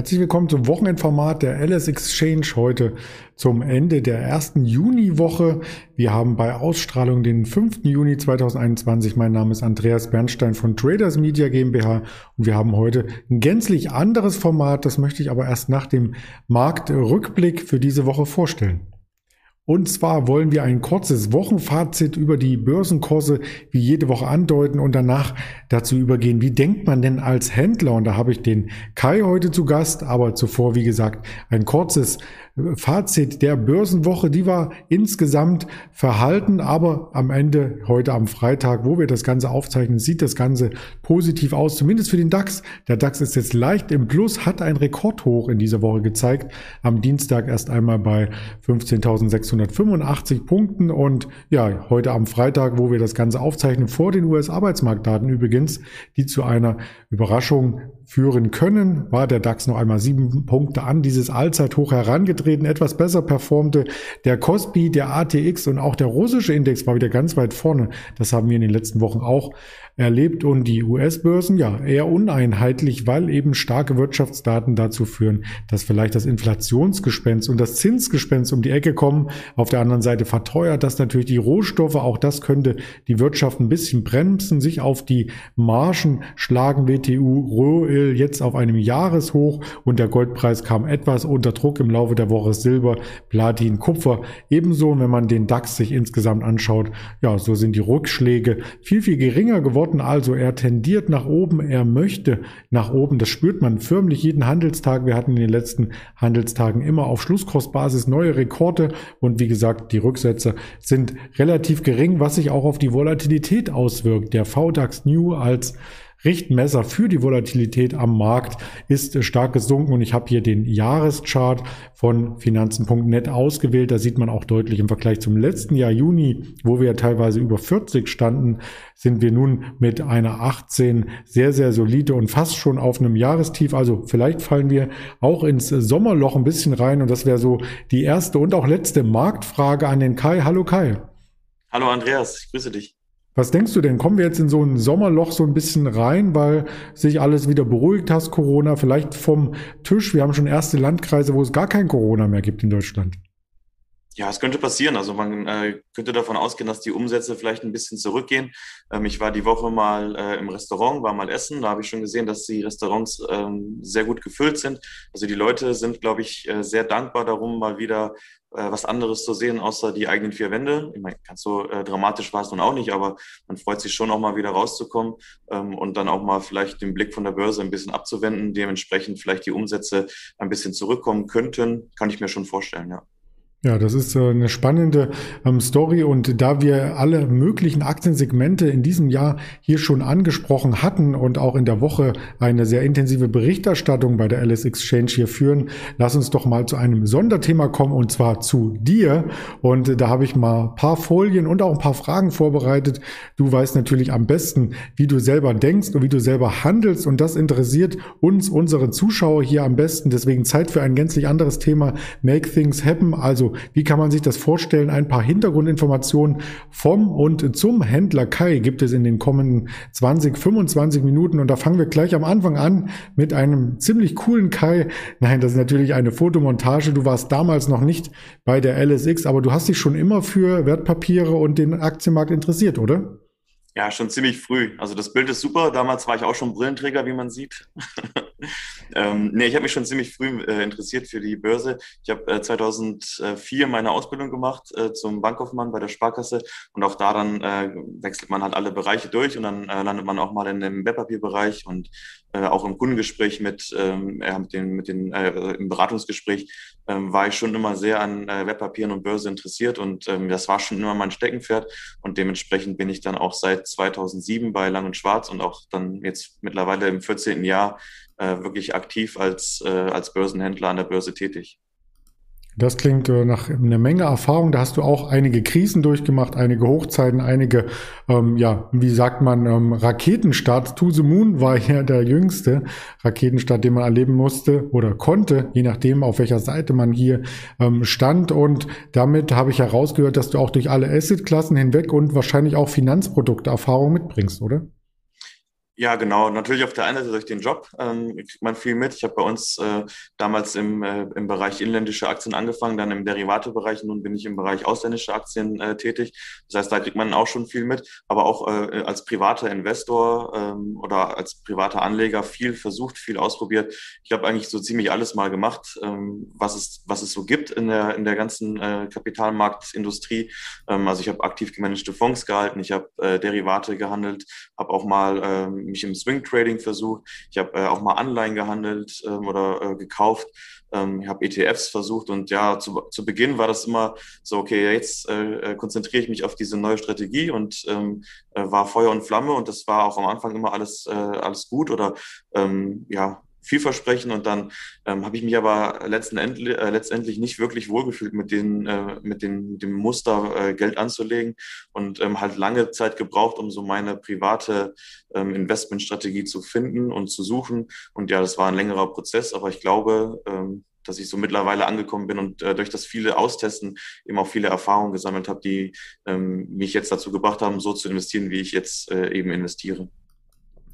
Herzlich willkommen zum Wochenendformat der LS Exchange heute zum Ende der ersten Juniwoche. Wir haben bei Ausstrahlung den 5. Juni 2021. Mein Name ist Andreas Bernstein von Traders Media GmbH und wir haben heute ein gänzlich anderes Format. Das möchte ich aber erst nach dem Marktrückblick für diese Woche vorstellen. Und zwar wollen wir ein kurzes Wochenfazit über die Börsenkurse wie jede Woche andeuten und danach dazu übergehen, wie denkt man denn als Händler? Und da habe ich den Kai heute zu Gast, aber zuvor, wie gesagt, ein kurzes Fazit der Börsenwoche, die war insgesamt verhalten, aber am Ende, heute am Freitag, wo wir das Ganze aufzeichnen, sieht das Ganze positiv aus, zumindest für den DAX. Der DAX ist jetzt leicht im Plus, hat ein Rekordhoch in dieser Woche gezeigt. Am Dienstag erst einmal bei 15.685 Punkten und ja, heute am Freitag, wo wir das Ganze aufzeichnen, vor den US-Arbeitsmarktdaten übrigens, die zu einer Überraschung führen können, war der DAX noch einmal sieben Punkte an dieses Allzeithoch herangetreten, etwas besser performte der Kospi, der ATX und auch der russische Index war wieder ganz weit vorne. Das haben wir in den letzten Wochen auch erlebt und die US-Börsen ja eher uneinheitlich, weil eben starke Wirtschaftsdaten dazu führen, dass vielleicht das Inflationsgespenst und das Zinsgespenst um die Ecke kommen. Auf der anderen Seite verteuert das natürlich die Rohstoffe. Auch das könnte die Wirtschaft ein bisschen bremsen, sich auf die Margen schlagen. WTU Rohöl jetzt auf einem Jahreshoch und der Goldpreis kam etwas unter Druck im Laufe der Woche. Silber, Platin, Kupfer ebenso. Und wenn man den DAX sich insgesamt anschaut, ja, so sind die Rückschläge viel, viel geringer geworden also, er tendiert nach oben, er möchte nach oben. Das spürt man förmlich jeden Handelstag. Wir hatten in den letzten Handelstagen immer auf Schlusskursbasis neue Rekorde und wie gesagt, die Rücksätze sind relativ gering, was sich auch auf die Volatilität auswirkt. Der VDAX New als Richtmesser für die Volatilität am Markt ist stark gesunken und ich habe hier den Jahreschart von Finanzen.net ausgewählt. Da sieht man auch deutlich im Vergleich zum letzten Jahr Juni, wo wir teilweise über 40 standen, sind wir nun mit einer 18 sehr, sehr solide und fast schon auf einem Jahrestief. Also vielleicht fallen wir auch ins Sommerloch ein bisschen rein und das wäre so die erste und auch letzte Marktfrage an den Kai. Hallo Kai. Hallo Andreas, ich grüße dich. Was denkst du denn? Kommen wir jetzt in so ein Sommerloch so ein bisschen rein, weil sich alles wieder beruhigt hast, Corona, vielleicht vom Tisch? Wir haben schon erste Landkreise, wo es gar kein Corona mehr gibt in Deutschland. Ja, es könnte passieren. Also man äh, könnte davon ausgehen, dass die Umsätze vielleicht ein bisschen zurückgehen. Ähm, ich war die Woche mal äh, im Restaurant, war mal essen. Da habe ich schon gesehen, dass die Restaurants ähm, sehr gut gefüllt sind. Also die Leute sind, glaube ich, äh, sehr dankbar darum, mal wieder äh, was anderes zu sehen, außer die eigenen vier Wände. Ich meine, ganz so äh, dramatisch war es nun auch nicht, aber man freut sich schon auch mal wieder rauszukommen ähm, und dann auch mal vielleicht den Blick von der Börse ein bisschen abzuwenden. Dementsprechend vielleicht die Umsätze ein bisschen zurückkommen könnten, kann ich mir schon vorstellen, ja. Ja, das ist äh, eine spannende ähm, Story und da wir alle möglichen Aktiensegmente in diesem Jahr hier schon angesprochen hatten und auch in der Woche eine sehr intensive Berichterstattung bei der LS Exchange hier führen, lass uns doch mal zu einem Sonderthema kommen und zwar zu dir. Und da habe ich mal ein paar Folien und auch ein paar Fragen vorbereitet. Du weißt natürlich am besten, wie du selber denkst und wie du selber handelst und das interessiert uns, unsere Zuschauer hier am besten. Deswegen Zeit für ein gänzlich anderes Thema. Make things happen. Also wie kann man sich das vorstellen? Ein paar Hintergrundinformationen vom und zum Händler Kai gibt es in den kommenden 20, 25 Minuten und da fangen wir gleich am Anfang an mit einem ziemlich coolen Kai. Nein, das ist natürlich eine Fotomontage. Du warst damals noch nicht bei der LSX, aber du hast dich schon immer für Wertpapiere und den Aktienmarkt interessiert, oder? Ja, schon ziemlich früh. Also das Bild ist super. Damals war ich auch schon Brillenträger, wie man sieht. ähm, nee, ich habe mich schon ziemlich früh äh, interessiert für die Börse. Ich habe äh, 2004 meine Ausbildung gemacht äh, zum Bankkaufmann bei der Sparkasse und auch da dann äh, wechselt man halt alle Bereiche durch und dann äh, landet man auch mal in dem Wertpapierbereich und äh, auch im Kundengespräch mit, ähm, mit den, mit den im Beratungsgespräch ähm, war ich schon immer sehr an äh, Wertpapieren und Börse interessiert und ähm, das war schon immer mein Steckenpferd und dementsprechend bin ich dann auch seit 2007 bei Lang und Schwarz und auch dann jetzt mittlerweile im 14. Jahr äh, wirklich aktiv als, äh, als Börsenhändler an der Börse tätig. Das klingt äh, nach einer Menge Erfahrung. Da hast du auch einige Krisen durchgemacht, einige Hochzeiten, einige, ähm, ja, wie sagt man, ähm, Raketenstart. To the Moon war ja der jüngste Raketenstart, den man erleben musste oder konnte, je nachdem, auf welcher Seite man hier ähm, stand. Und damit habe ich herausgehört, dass du auch durch alle Assetklassen hinweg und wahrscheinlich auch Finanzprodukte Erfahrung mitbringst, oder? Ja, genau. Natürlich auf der einen Seite durch den Job ähm, kriegt man viel mit. Ich habe bei uns äh, damals im, äh, im Bereich inländische Aktien angefangen, dann im Derivatebereich. Nun bin ich im Bereich ausländische Aktien äh, tätig. Das heißt, da kriegt man auch schon viel mit. Aber auch äh, als privater Investor ähm, oder als privater Anleger viel versucht, viel ausprobiert. Ich habe eigentlich so ziemlich alles mal gemacht, ähm, was, es, was es so gibt in der, in der ganzen äh, Kapitalmarktindustrie. Ähm, also ich habe aktiv gemanagte Fonds gehalten, ich habe äh, Derivate gehandelt, habe auch mal ähm, mich im Swing Trading versucht. Ich habe äh, auch mal Anleihen gehandelt ähm, oder äh, gekauft. Ähm, ich habe ETFs versucht und ja, zu, zu Beginn war das immer so, okay, jetzt äh, äh, konzentriere ich mich auf diese neue Strategie und ähm, äh, war Feuer und Flamme und das war auch am Anfang immer alles, äh, alles gut oder ähm, ja, vielversprechend und dann ähm, habe ich mich aber letzten Endlich, äh, letztendlich nicht wirklich wohlgefühlt mit, den, äh, mit, den, mit dem Muster äh, Geld anzulegen und ähm, halt lange Zeit gebraucht, um so meine private ähm, Investmentstrategie zu finden und zu suchen und ja, das war ein längerer Prozess, aber ich glaube, ähm, dass ich so mittlerweile angekommen bin und äh, durch das viele Austesten eben auch viele Erfahrungen gesammelt habe, die ähm, mich jetzt dazu gebracht haben, so zu investieren, wie ich jetzt äh, eben investiere.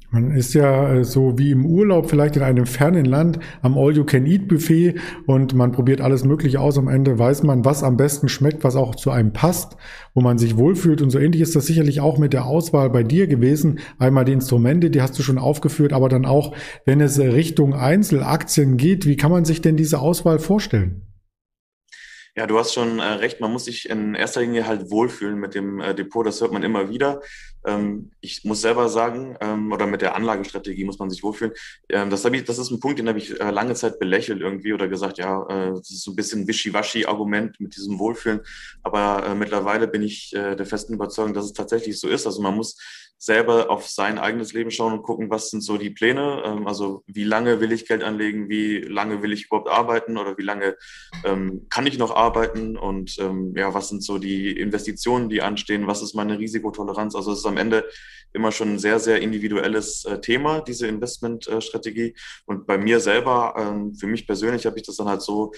Man ist ja äh, so wie im Urlaub vielleicht in einem fernen Land am All-You-Can-Eat-Buffet und man probiert alles Mögliche aus. Am Ende weiß man, was am besten schmeckt, was auch zu einem passt, wo man sich wohlfühlt. Und so ähnlich ist das sicherlich auch mit der Auswahl bei dir gewesen. Einmal die Instrumente, die hast du schon aufgeführt, aber dann auch, wenn es Richtung Einzelaktien geht, wie kann man sich denn diese Auswahl vorstellen? Ja, du hast schon äh, recht. Man muss sich in erster Linie halt wohlfühlen mit dem äh, Depot. Das hört man immer wieder. Ähm, ich muss selber sagen, ähm, oder mit der Anlagestrategie muss man sich wohlfühlen. Ähm, das, ich, das ist ein Punkt, den habe ich äh, lange Zeit belächelt irgendwie oder gesagt, ja, äh, das ist so ein bisschen Wischiwaschi-Argument mit diesem Wohlfühlen. Aber äh, mittlerweile bin ich der festen Überzeugung, dass es tatsächlich so ist. Also man muss selber auf sein eigenes Leben schauen und gucken, was sind so die Pläne. Ähm, also wie lange will ich Geld anlegen, wie lange will ich überhaupt arbeiten oder wie lange ähm, kann ich noch arbeiten und ähm, ja, was sind so die Investitionen, die anstehen, was ist meine Risikotoleranz. Also es ist am Ende immer schon ein sehr, sehr individuelles äh, Thema, diese Investmentstrategie. und bei mir selber, ähm, für mich persönlich, habe ich das dann halt so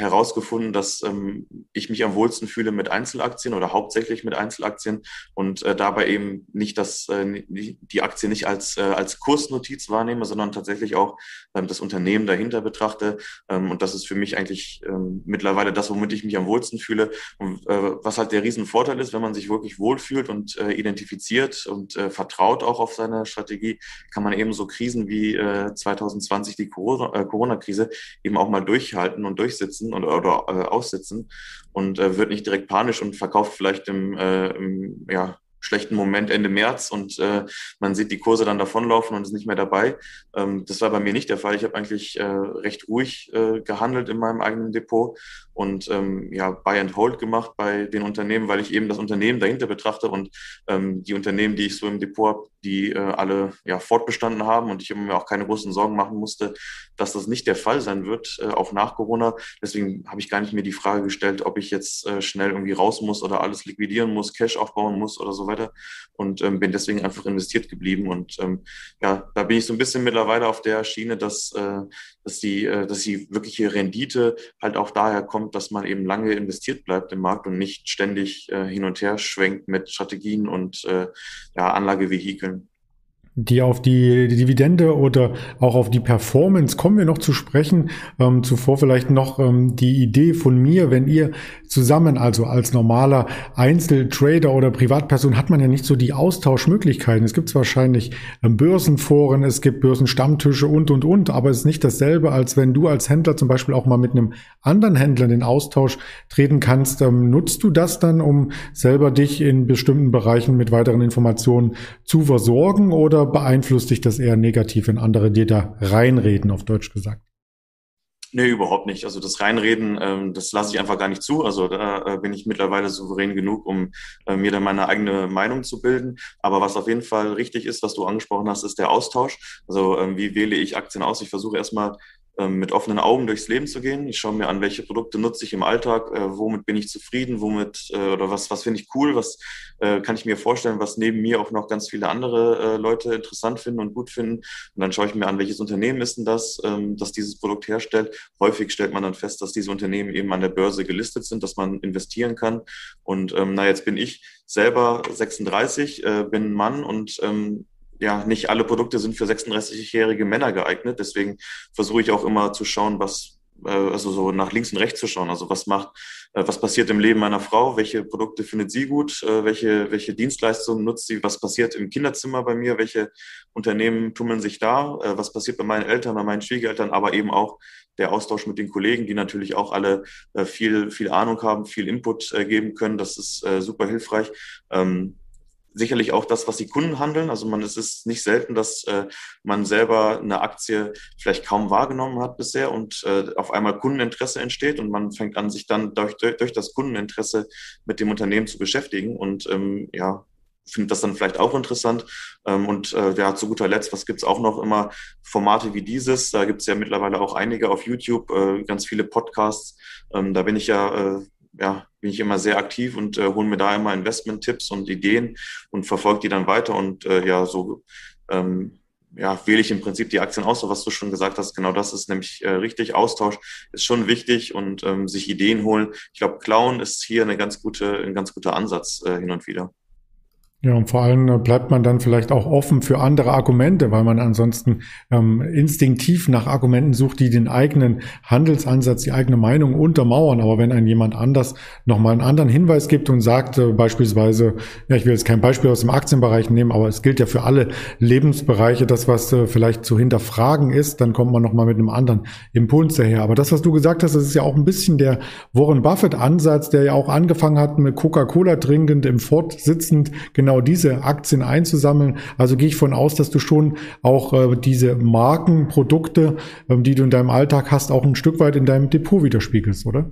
herausgefunden, dass ähm, ich mich am wohlsten fühle mit Einzelaktien oder hauptsächlich mit Einzelaktien und äh, dabei eben nicht das, äh, die Aktie nicht als, äh, als Kursnotiz wahrnehme, sondern tatsächlich auch ähm, das Unternehmen dahinter betrachte. Ähm, und das ist für mich eigentlich ähm, mittlerweile das, womit ich mich am wohlsten fühle. Und äh, was halt der Riesenvorteil ist, wenn man sich wirklich wohlfühlt und äh, identifiziert und äh, vertraut auch auf seine Strategie, kann man eben so Krisen wie äh, 2020 die äh, Corona-Krise eben auch mal durchhalten und durchsitzen sitzen oder, oder äh, aussitzen und äh, wird nicht direkt panisch und verkauft vielleicht im, äh, im ja, schlechten Moment Ende März und äh, man sieht die Kurse dann davonlaufen und ist nicht mehr dabei. Ähm, das war bei mir nicht der Fall. Ich habe eigentlich äh, recht ruhig äh, gehandelt in meinem eigenen Depot und ähm, ja, Buy and Hold gemacht bei den Unternehmen, weil ich eben das Unternehmen dahinter betrachte und ähm, die Unternehmen, die ich so im Depot habe, die äh, alle ja, fortbestanden haben und ich mir auch keine großen Sorgen machen musste, dass das nicht der Fall sein wird, äh, auch nach Corona. Deswegen habe ich gar nicht mir die Frage gestellt, ob ich jetzt äh, schnell irgendwie raus muss oder alles liquidieren muss, Cash aufbauen muss oder so weiter und ähm, bin deswegen einfach investiert geblieben und ähm, ja, da bin ich so ein bisschen mittlerweile auf der Schiene, dass, äh, dass, die, äh, dass die wirkliche Rendite halt auch daher kommt, dass man eben lange investiert bleibt im Markt und nicht ständig äh, hin und her schwenkt mit Strategien und äh, ja, Anlagevehikeln die auf die, Dividende oder auch auf die Performance kommen wir noch zu sprechen. Ähm, zuvor vielleicht noch ähm, die Idee von mir, wenn ihr zusammen, also als normaler Einzeltrader oder Privatperson, hat man ja nicht so die Austauschmöglichkeiten. Es gibt wahrscheinlich ähm, Börsenforen, es gibt Börsenstammtische und, und, und, aber es ist nicht dasselbe, als wenn du als Händler zum Beispiel auch mal mit einem anderen Händler in den Austausch treten kannst. Ähm, nutzt du das dann, um selber dich in bestimmten Bereichen mit weiteren Informationen zu versorgen oder beeinflusst dich das eher negativ, wenn andere dir da reinreden, auf Deutsch gesagt? Nee, überhaupt nicht. Also das Reinreden, ähm, das lasse ich einfach gar nicht zu. Also da äh, bin ich mittlerweile souverän genug, um äh, mir dann meine eigene Meinung zu bilden. Aber was auf jeden Fall richtig ist, was du angesprochen hast, ist der Austausch. Also ähm, wie wähle ich Aktien aus? Ich versuche erstmal mit offenen Augen durchs Leben zu gehen. Ich schaue mir an, welche Produkte nutze ich im Alltag, äh, womit bin ich zufrieden, womit äh, oder was, was finde ich cool, was äh, kann ich mir vorstellen, was neben mir auch noch ganz viele andere äh, Leute interessant finden und gut finden. Und dann schaue ich mir an, welches Unternehmen ist denn das, ähm, das dieses Produkt herstellt. Häufig stellt man dann fest, dass diese Unternehmen eben an der Börse gelistet sind, dass man investieren kann. Und ähm, na, jetzt bin ich selber 36, äh, bin Mann und ähm, ja, nicht alle Produkte sind für 36-jährige Männer geeignet. Deswegen versuche ich auch immer zu schauen, was, äh, also so nach links und rechts zu schauen. Also was macht, äh, was passiert im Leben meiner Frau? Welche Produkte findet sie gut? Äh, welche, welche Dienstleistungen nutzt sie? Was passiert im Kinderzimmer bei mir? Welche Unternehmen tummeln sich da? Was passiert bei meinen Eltern, bei meinen Schwiegereltern? Aber eben auch der Austausch mit den Kollegen, die natürlich auch alle viel, viel Ahnung haben, viel Input geben können. Das ist super hilfreich. Ähm, sicherlich auch das, was die Kunden handeln. Also man es ist nicht selten, dass äh, man selber eine Aktie vielleicht kaum wahrgenommen hat bisher und äh, auf einmal Kundeninteresse entsteht und man fängt an, sich dann durch, durch, das Kundeninteresse mit dem Unternehmen zu beschäftigen und ähm, ja, findet das dann vielleicht auch interessant. Ähm, und äh, ja, zu guter Letzt, was gibt's auch noch immer? Formate wie dieses, da gibt's ja mittlerweile auch einige auf YouTube, äh, ganz viele Podcasts. Ähm, da bin ich ja äh, ja, bin ich immer sehr aktiv und äh, hole mir da immer Investment-Tipps und Ideen und verfolge die dann weiter und äh, ja, so ähm, ja, wähle ich im Prinzip die Aktien aus, so was du schon gesagt hast. Genau das ist nämlich äh, richtig. Austausch ist schon wichtig und ähm, sich Ideen holen. Ich glaube, Clown ist hier eine ganz gute, ein ganz guter Ansatz äh, hin und wieder. Ja, und vor allem äh, bleibt man dann vielleicht auch offen für andere Argumente, weil man ansonsten ähm, instinktiv nach Argumenten sucht, die den eigenen Handelsansatz, die eigene Meinung untermauern. Aber wenn ein jemand anders nochmal einen anderen Hinweis gibt und sagt, äh, beispielsweise, ja, ich will jetzt kein Beispiel aus dem Aktienbereich nehmen, aber es gilt ja für alle Lebensbereiche, das, was äh, vielleicht zu hinterfragen ist, dann kommt man nochmal mit einem anderen Impuls daher. Aber das, was du gesagt hast, das ist ja auch ein bisschen der Warren Buffett-Ansatz, der ja auch angefangen hat mit Coca-Cola trinkend im Fort sitzend, genau genau diese Aktien einzusammeln. Also gehe ich von aus, dass du schon auch äh, diese Markenprodukte, ähm, die du in deinem Alltag hast, auch ein Stück weit in deinem Depot widerspiegelst, oder?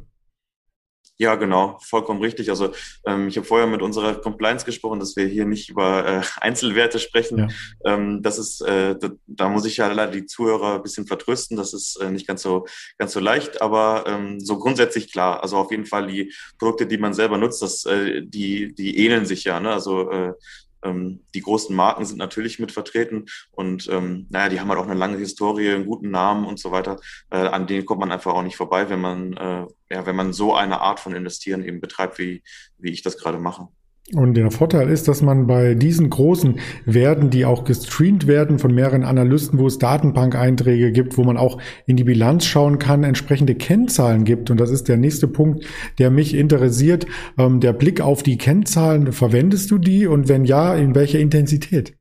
Ja, genau, vollkommen richtig. Also ähm, ich habe vorher mit unserer Compliance gesprochen, dass wir hier nicht über äh, Einzelwerte sprechen. Ja. Ähm, das ist, äh, da, da, muss ich ja leider die Zuhörer ein bisschen vertrösten. Das ist äh, nicht ganz so ganz so leicht, aber ähm, so grundsätzlich klar. Also auf jeden Fall die Produkte, die man selber nutzt, das, äh, die die ähneln sich ja. Ne? Also äh, ähm, die großen Marken sind natürlich mit vertreten und ähm, naja, die haben halt auch eine lange Historie, einen guten Namen und so weiter. Äh, an denen kommt man einfach auch nicht vorbei, wenn man, äh, ja, wenn man so eine Art von Investieren eben betreibt, wie, wie ich das gerade mache. Und der Vorteil ist, dass man bei diesen großen Werten, die auch gestreamt werden von mehreren Analysten, wo es Datenbank-Einträge gibt, wo man auch in die Bilanz schauen kann, entsprechende Kennzahlen gibt. Und das ist der nächste Punkt, der mich interessiert. Ähm, der Blick auf die Kennzahlen, verwendest du die? Und wenn ja, in welcher Intensität?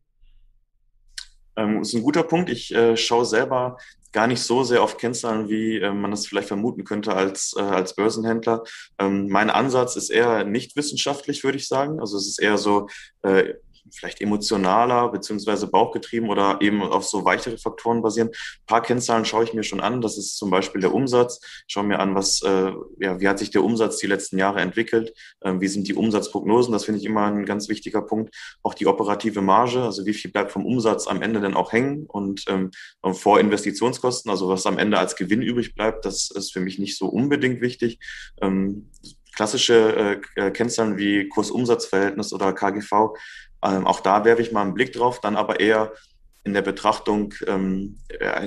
Ähm, ist ein guter Punkt. Ich äh, schaue selber gar nicht so sehr auf Kennzahlen, wie äh, man das vielleicht vermuten könnte als, äh, als Börsenhändler. Ähm, mein Ansatz ist eher nicht wissenschaftlich, würde ich sagen. Also es ist eher so, äh, vielleicht emotionaler beziehungsweise bauchgetrieben oder eben auf so weichere Faktoren basieren. Ein paar Kennzahlen schaue ich mir schon an. Das ist zum Beispiel der Umsatz. Ich schaue mir an, was, äh, ja, wie hat sich der Umsatz die letzten Jahre entwickelt? Ähm, wie sind die Umsatzprognosen? Das finde ich immer ein ganz wichtiger Punkt. Auch die operative Marge, also wie viel bleibt vom Umsatz am Ende denn auch hängen und ähm, vor Investitionskosten, also was am Ende als Gewinn übrig bleibt, das ist für mich nicht so unbedingt wichtig. Ähm, klassische äh, Kennzahlen wie Kursumsatzverhältnis oder KGV ähm, auch da werfe ich mal einen Blick drauf, dann aber eher in der Betrachtung, ähm,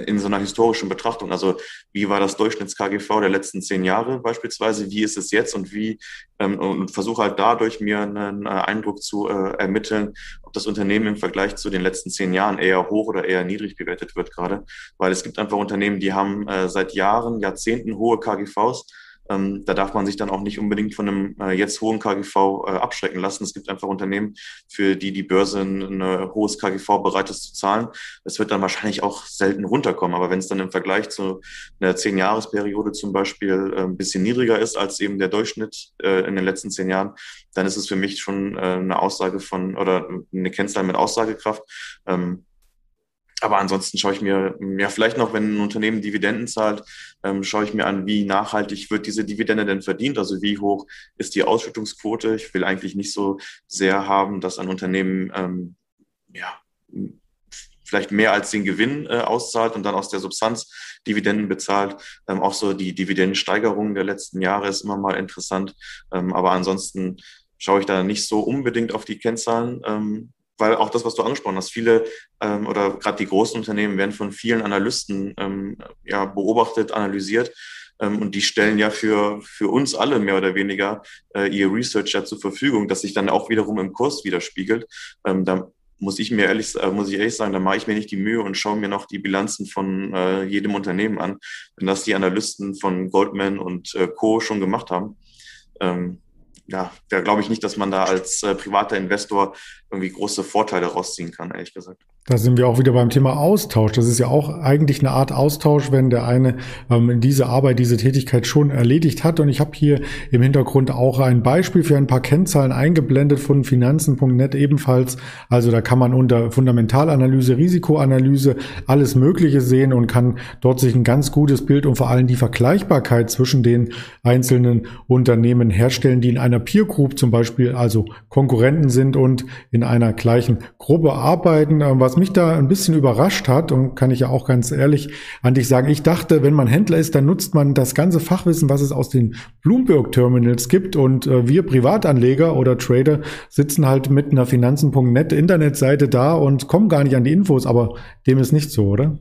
in so einer historischen Betrachtung. Also wie war das Durchschnitts-KGV der letzten zehn Jahre beispielsweise? Wie ist es jetzt und wie ähm, und versuche halt dadurch mir einen Eindruck zu äh, ermitteln, ob das Unternehmen im Vergleich zu den letzten zehn Jahren eher hoch oder eher niedrig bewertet wird gerade. Weil es gibt einfach Unternehmen, die haben äh, seit Jahren, Jahrzehnten hohe KGVs ähm, da darf man sich dann auch nicht unbedingt von einem äh, jetzt hohen KGV äh, abschrecken lassen. Es gibt einfach Unternehmen, für die die Börse ein, ein hohes KGV bereit ist zu zahlen. Es wird dann wahrscheinlich auch selten runterkommen. Aber wenn es dann im Vergleich zu einer Zehn-Jahres-Periode zum Beispiel äh, ein bisschen niedriger ist als eben der Durchschnitt äh, in den letzten zehn Jahren, dann ist es für mich schon äh, eine Aussage von oder eine Kennzahl mit Aussagekraft. Ähm, aber ansonsten schaue ich mir, ja, vielleicht noch, wenn ein Unternehmen Dividenden zahlt, ähm, schaue ich mir an, wie nachhaltig wird diese Dividende denn verdient? Also wie hoch ist die Ausschüttungsquote? Ich will eigentlich nicht so sehr haben, dass ein Unternehmen, ähm, ja, vielleicht mehr als den Gewinn äh, auszahlt und dann aus der Substanz Dividenden bezahlt. Ähm, auch so die Dividendensteigerung der letzten Jahre ist immer mal interessant. Ähm, aber ansonsten schaue ich da nicht so unbedingt auf die Kennzahlen. Weil auch das, was du angesprochen hast, viele ähm, oder gerade die großen Unternehmen werden von vielen Analysten ähm, ja, beobachtet, analysiert. Ähm, und die stellen ja für, für uns alle mehr oder weniger äh, ihr Research ja zur Verfügung, das sich dann auch wiederum im Kurs widerspiegelt. Ähm, da muss ich mir ehrlich, äh, muss ich ehrlich sagen, da mache ich mir nicht die Mühe und schaue mir noch die Bilanzen von äh, jedem Unternehmen an, wenn das die Analysten von Goldman und äh, Co. schon gemacht haben. Ähm, ja, da glaube ich nicht, dass man da als äh, privater Investor irgendwie große Vorteile rausziehen kann, ehrlich gesagt. Da sind wir auch wieder beim Thema Austausch. Das ist ja auch eigentlich eine Art Austausch, wenn der eine ähm, diese Arbeit, diese Tätigkeit schon erledigt hat. Und ich habe hier im Hintergrund auch ein Beispiel für ein paar Kennzahlen eingeblendet von Finanzen.net ebenfalls. Also da kann man unter Fundamentalanalyse, Risikoanalyse alles Mögliche sehen und kann dort sich ein ganz gutes Bild und vor allem die Vergleichbarkeit zwischen den einzelnen Unternehmen herstellen, die in einer Peer Group zum Beispiel also Konkurrenten sind und in einer gleichen Gruppe arbeiten. Ähm, was mich da ein bisschen überrascht hat, und kann ich ja auch ganz ehrlich an dich sagen, ich dachte, wenn man Händler ist, dann nutzt man das ganze Fachwissen, was es aus den Bloomberg-Terminals gibt. Und äh, wir Privatanleger oder Trader sitzen halt mit einer Finanzen.net Internetseite da und kommen gar nicht an die Infos, aber dem ist nicht so, oder?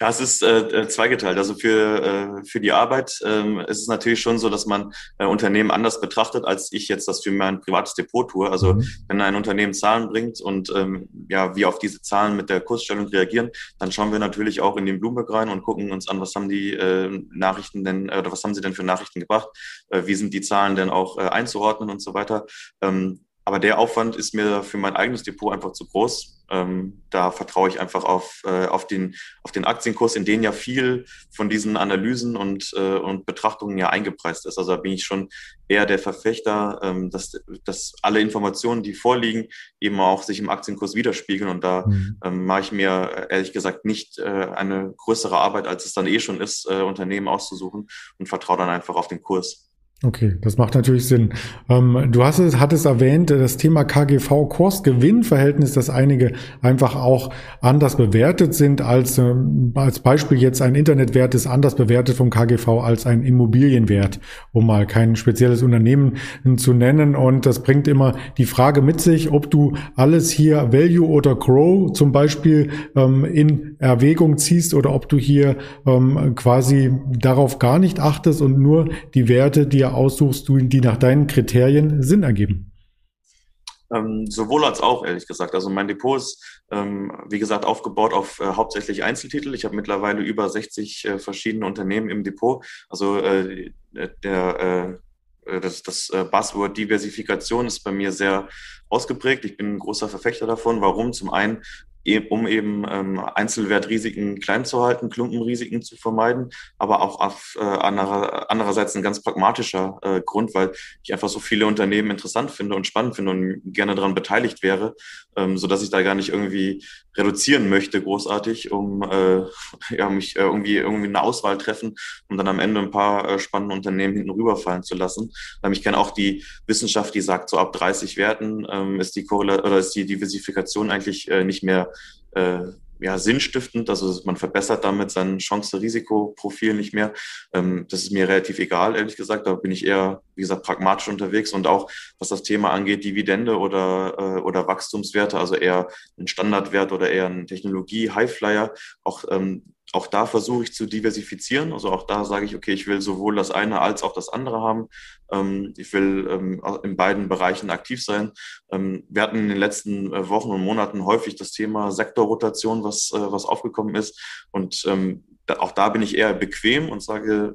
Ja, es ist äh, äh, zweigeteilt. Also für, äh, für die Arbeit ähm, ist es natürlich schon so, dass man äh, Unternehmen anders betrachtet, als ich jetzt das für mein privates Depot tue. Also mhm. wenn ein Unternehmen Zahlen bringt und ähm, ja, wir auf diese Zahlen mit der Kursstellung reagieren, dann schauen wir natürlich auch in den Bloomberg rein und gucken uns an, was haben die äh, Nachrichten denn, äh, oder was haben sie denn für Nachrichten gebracht, äh, wie sind die Zahlen denn auch äh, einzuordnen und so weiter. Ähm, aber der Aufwand ist mir für mein eigenes Depot einfach zu groß. Ähm, da vertraue ich einfach auf, äh, auf, den, auf den Aktienkurs, in den ja viel von diesen Analysen und, äh, und Betrachtungen ja eingepreist ist. Also da bin ich schon eher der Verfechter, ähm, dass, dass alle Informationen, die vorliegen, eben auch sich im Aktienkurs widerspiegeln. Und da mhm. ähm, mache ich mir ehrlich gesagt nicht äh, eine größere Arbeit, als es dann eh schon ist, äh, Unternehmen auszusuchen und vertraue dann einfach auf den Kurs. Okay, das macht natürlich Sinn. Ähm, du hast es, hattest erwähnt, das Thema KGV Kurs-Gewinn-Verhältnis, dass einige einfach auch anders bewertet sind als, äh, als Beispiel jetzt ein Internetwert ist anders bewertet vom KGV als ein Immobilienwert, um mal kein spezielles Unternehmen zu nennen. Und das bringt immer die Frage mit sich, ob du alles hier Value oder Grow zum Beispiel ähm, in Erwägung ziehst oder ob du hier ähm, quasi darauf gar nicht achtest und nur die Werte, die dir aussuchst, die nach deinen Kriterien Sinn ergeben? Ähm, sowohl als auch, ehrlich gesagt. Also mein Depot ist, ähm, wie gesagt, aufgebaut auf äh, hauptsächlich Einzeltitel. Ich habe mittlerweile über 60 äh, verschiedene Unternehmen im Depot. Also äh, der äh, äh, das, das äh, Buzzword Diversifikation ist bei mir sehr ausgeprägt. Ich bin ein großer Verfechter davon. Warum? Zum einen, um eben ähm, Einzelwertrisiken klein zu halten, Klumpenrisiken zu vermeiden, aber auch auf äh, anderer, andererseits ein ganz pragmatischer äh, Grund, weil ich einfach so viele Unternehmen interessant finde und spannend finde und gerne daran beteiligt wäre, ähm, so dass ich da gar nicht irgendwie reduzieren möchte großartig, um äh, ja, mich äh, irgendwie irgendwie eine Auswahl treffen, um dann am Ende ein paar äh, spannende Unternehmen hinten rüberfallen zu lassen. Ähm, ich kenne auch die Wissenschaft, die sagt, so ab 30 Werten ähm, ist die Korrelation oder ist die Diversifikation eigentlich äh, nicht mehr äh, ja, sinnstiftend. Also man verbessert damit sein Chance-Risikoprofil nicht mehr. Ähm, das ist mir relativ egal, ehrlich gesagt. Da bin ich eher, wie gesagt, pragmatisch unterwegs und auch was das Thema angeht, Dividende oder, äh, oder Wachstumswerte, also eher ein Standardwert oder eher ein Technologie-Highflyer. Auch ähm, auch da versuche ich zu diversifizieren. Also auch da sage ich, okay, ich will sowohl das eine als auch das andere haben. Ähm, ich will ähm, in beiden Bereichen aktiv sein. Ähm, wir hatten in den letzten äh, Wochen und Monaten häufig das Thema Sektorrotation, was, äh, was aufgekommen ist. Und auch da bin ich eher bequem und sage,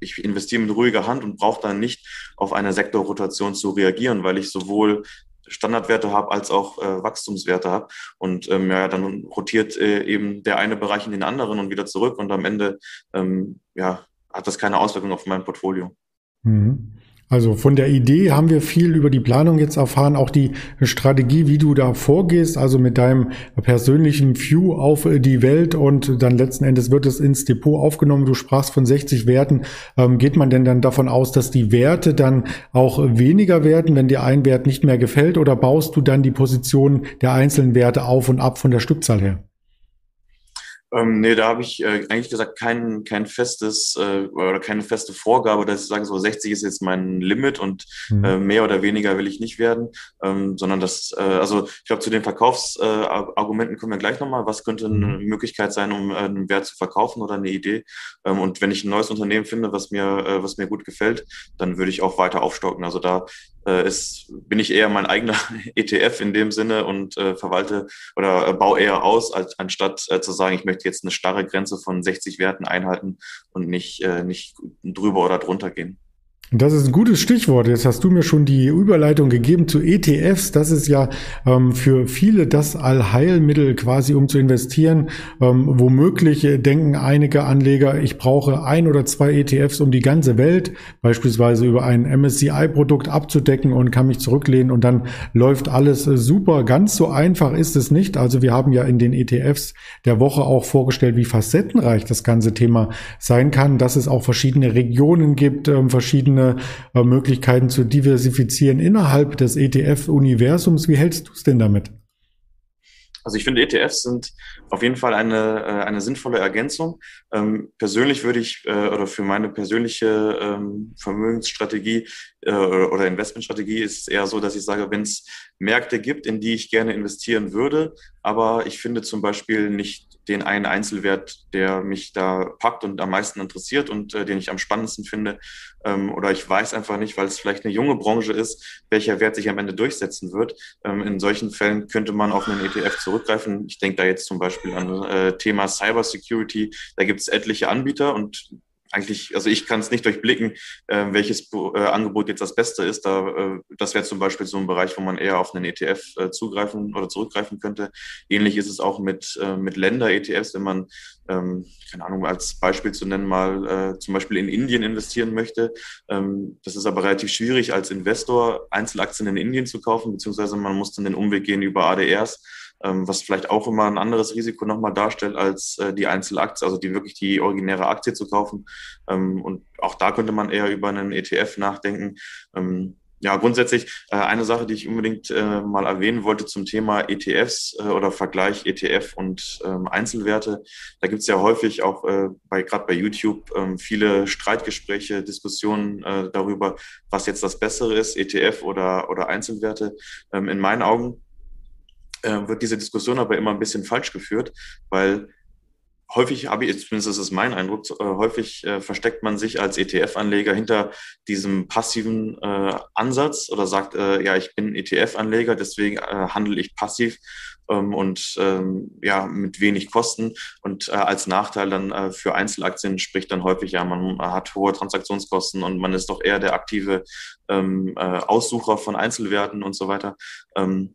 ich investiere mit ruhiger Hand und brauche dann nicht auf eine Sektorrotation zu reagieren, weil ich sowohl Standardwerte habe als auch äh, Wachstumswerte habe. Und ähm, ja, dann rotiert äh, eben der eine Bereich in den anderen und wieder zurück und am Ende ähm, ja, hat das keine Auswirkung auf mein Portfolio. Mhm. Also von der Idee haben wir viel über die Planung jetzt erfahren, auch die Strategie, wie du da vorgehst, also mit deinem persönlichen View auf die Welt und dann letzten Endes wird es ins Depot aufgenommen. Du sprachst von 60 Werten. Ähm, geht man denn dann davon aus, dass die Werte dann auch weniger werden, wenn dir ein Wert nicht mehr gefällt oder baust du dann die Position der einzelnen Werte auf und ab von der Stückzahl her? Ähm, nee, da habe ich äh, eigentlich gesagt, kein, kein festes äh, oder keine feste Vorgabe, dass ich sage, so 60 ist jetzt mein Limit und mhm. äh, mehr oder weniger will ich nicht werden, ähm, sondern das, äh, also ich glaube, zu den Verkaufsargumenten kommen wir gleich nochmal. Was könnte eine mhm. Möglichkeit sein, um äh, einen Wert zu verkaufen oder eine Idee? Ähm, und wenn ich ein neues Unternehmen finde, was mir, äh, was mir gut gefällt, dann würde ich auch weiter aufstocken. Also da äh, ist, bin ich eher mein eigener ETF in dem Sinne und äh, verwalte oder äh, baue eher aus, als, anstatt äh, zu sagen, ich möchte jetzt eine starre Grenze von 60 Werten einhalten und nicht, äh, nicht drüber oder drunter gehen. Das ist ein gutes Stichwort. Jetzt hast du mir schon die Überleitung gegeben zu ETFs. Das ist ja ähm, für viele das Allheilmittel quasi, um zu investieren. Ähm, womöglich denken einige Anleger, ich brauche ein oder zwei ETFs, um die ganze Welt beispielsweise über ein MSCI-Produkt abzudecken und kann mich zurücklehnen und dann läuft alles super. Ganz so einfach ist es nicht. Also wir haben ja in den ETFs der Woche auch vorgestellt, wie facettenreich das ganze Thema sein kann, dass es auch verschiedene Regionen gibt, ähm, verschiedene verschiedene äh, Möglichkeiten zu diversifizieren innerhalb des ETF-Universums. Wie hältst du es denn damit? Also ich finde, ETFs sind auf jeden Fall eine, äh, eine sinnvolle Ergänzung. Ähm, persönlich würde ich, äh, oder für meine persönliche ähm, Vermögensstrategie äh, oder Investmentstrategie ist es eher so, dass ich sage, wenn es Märkte gibt, in die ich gerne investieren würde, aber ich finde zum Beispiel nicht den einen Einzelwert, der mich da packt und am meisten interessiert und äh, den ich am spannendsten finde. Ähm, oder ich weiß einfach nicht, weil es vielleicht eine junge Branche ist, welcher Wert sich am Ende durchsetzen wird. Ähm, in solchen Fällen könnte man auf einen ETF zurückgreifen. Ich denke da jetzt zum Beispiel an äh, Thema Cybersecurity. Da gibt es etliche Anbieter und eigentlich, also ich kann es nicht durchblicken, äh, welches äh, Angebot jetzt das Beste ist. Da, äh, das wäre zum Beispiel so ein Bereich, wo man eher auf einen ETF äh, zugreifen oder zurückgreifen könnte. Ähnlich ist es auch mit, äh, mit Länder-ETFs, wenn man, ähm, keine Ahnung, als Beispiel zu nennen, mal äh, zum Beispiel in Indien investieren möchte. Ähm, das ist aber relativ schwierig, als Investor Einzelaktien in Indien zu kaufen, beziehungsweise man muss dann den Umweg gehen über ADRs was vielleicht auch immer ein anderes Risiko nochmal darstellt, als äh, die Einzelaktie, also die wirklich die originäre Aktie zu kaufen. Ähm, und auch da könnte man eher über einen ETF nachdenken. Ähm, ja, grundsätzlich äh, eine Sache, die ich unbedingt äh, mal erwähnen wollte zum Thema ETFs oder Vergleich ETF und ähm, Einzelwerte. Da gibt es ja häufig auch bei gerade bei YouTube ähm, viele Streitgespräche, Diskussionen darüber, was jetzt das Bessere ist, ETF oder oder Einzelwerte. Ähm, in meinen Augen äh, wird diese Diskussion aber immer ein bisschen falsch geführt, weil häufig habe ich, zumindest ist es mein Eindruck, äh, häufig äh, versteckt man sich als ETF-Anleger hinter diesem passiven äh, Ansatz oder sagt, äh, ja, ich bin ETF-Anleger, deswegen äh, handle ich passiv ähm, und ähm, ja, mit wenig Kosten. Und als Nachteil dann für Einzelaktien spricht dann häufig, ja, man hat hohe Transaktionskosten und man ist doch eher der aktive ähm, äh, Aussucher von Einzelwerten und so weiter. Ähm,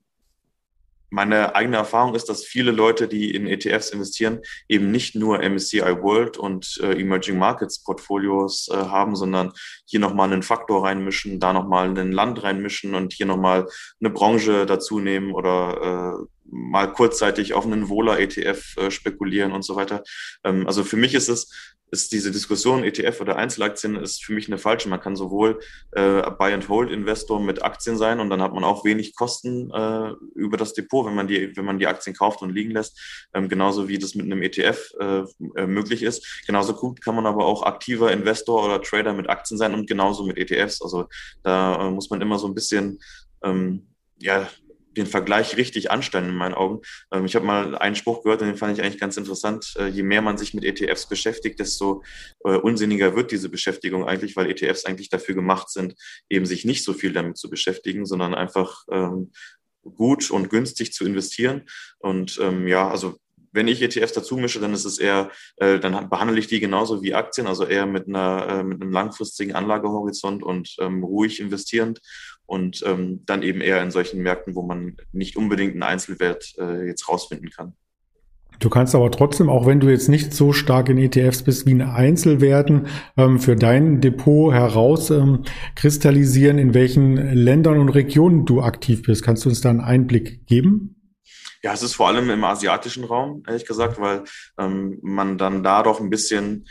meine eigene Erfahrung ist, dass viele Leute, die in ETFs investieren, eben nicht nur MSCI World und äh, Emerging Markets Portfolios äh, haben, sondern hier nochmal einen Faktor reinmischen, da nochmal ein Land reinmischen und hier nochmal eine Branche dazu nehmen oder äh, mal kurzzeitig auf einen Wohler-ETF äh, spekulieren und so weiter. Ähm, also für mich ist es ist diese Diskussion ETF oder Einzelaktien ist für mich eine falsche. Man kann sowohl äh, Buy and Hold Investor mit Aktien sein und dann hat man auch wenig Kosten äh, über das Depot, wenn man die wenn man die Aktien kauft und liegen lässt. Ähm, genauso wie das mit einem ETF äh, äh, möglich ist. Genauso gut kann man aber auch aktiver Investor oder Trader mit Aktien sein und genauso mit ETFs. Also da äh, muss man immer so ein bisschen ähm, ja den Vergleich richtig anstellen in meinen Augen. Ähm, ich habe mal einen Spruch gehört und den fand ich eigentlich ganz interessant. Äh, je mehr man sich mit ETFs beschäftigt, desto äh, unsinniger wird diese Beschäftigung eigentlich, weil ETFs eigentlich dafür gemacht sind, eben sich nicht so viel damit zu beschäftigen, sondern einfach ähm, gut und günstig zu investieren. Und ähm, ja, also wenn ich ETFs dazu mische, dann ist es eher, äh, dann behandle ich die genauso wie Aktien, also eher mit einer äh, mit einem langfristigen Anlagehorizont und ähm, ruhig investierend und ähm, dann eben eher in solchen Märkten, wo man nicht unbedingt einen Einzelwert äh, jetzt rausfinden kann. Du kannst aber trotzdem, auch wenn du jetzt nicht so stark in ETFs bist wie in Einzelwerten, ähm, für dein Depot heraus ähm, kristallisieren, in welchen Ländern und Regionen du aktiv bist. Kannst du uns da einen Einblick geben? Ja, es ist vor allem im asiatischen Raum, ehrlich gesagt, weil ähm, man dann da doch ein bisschen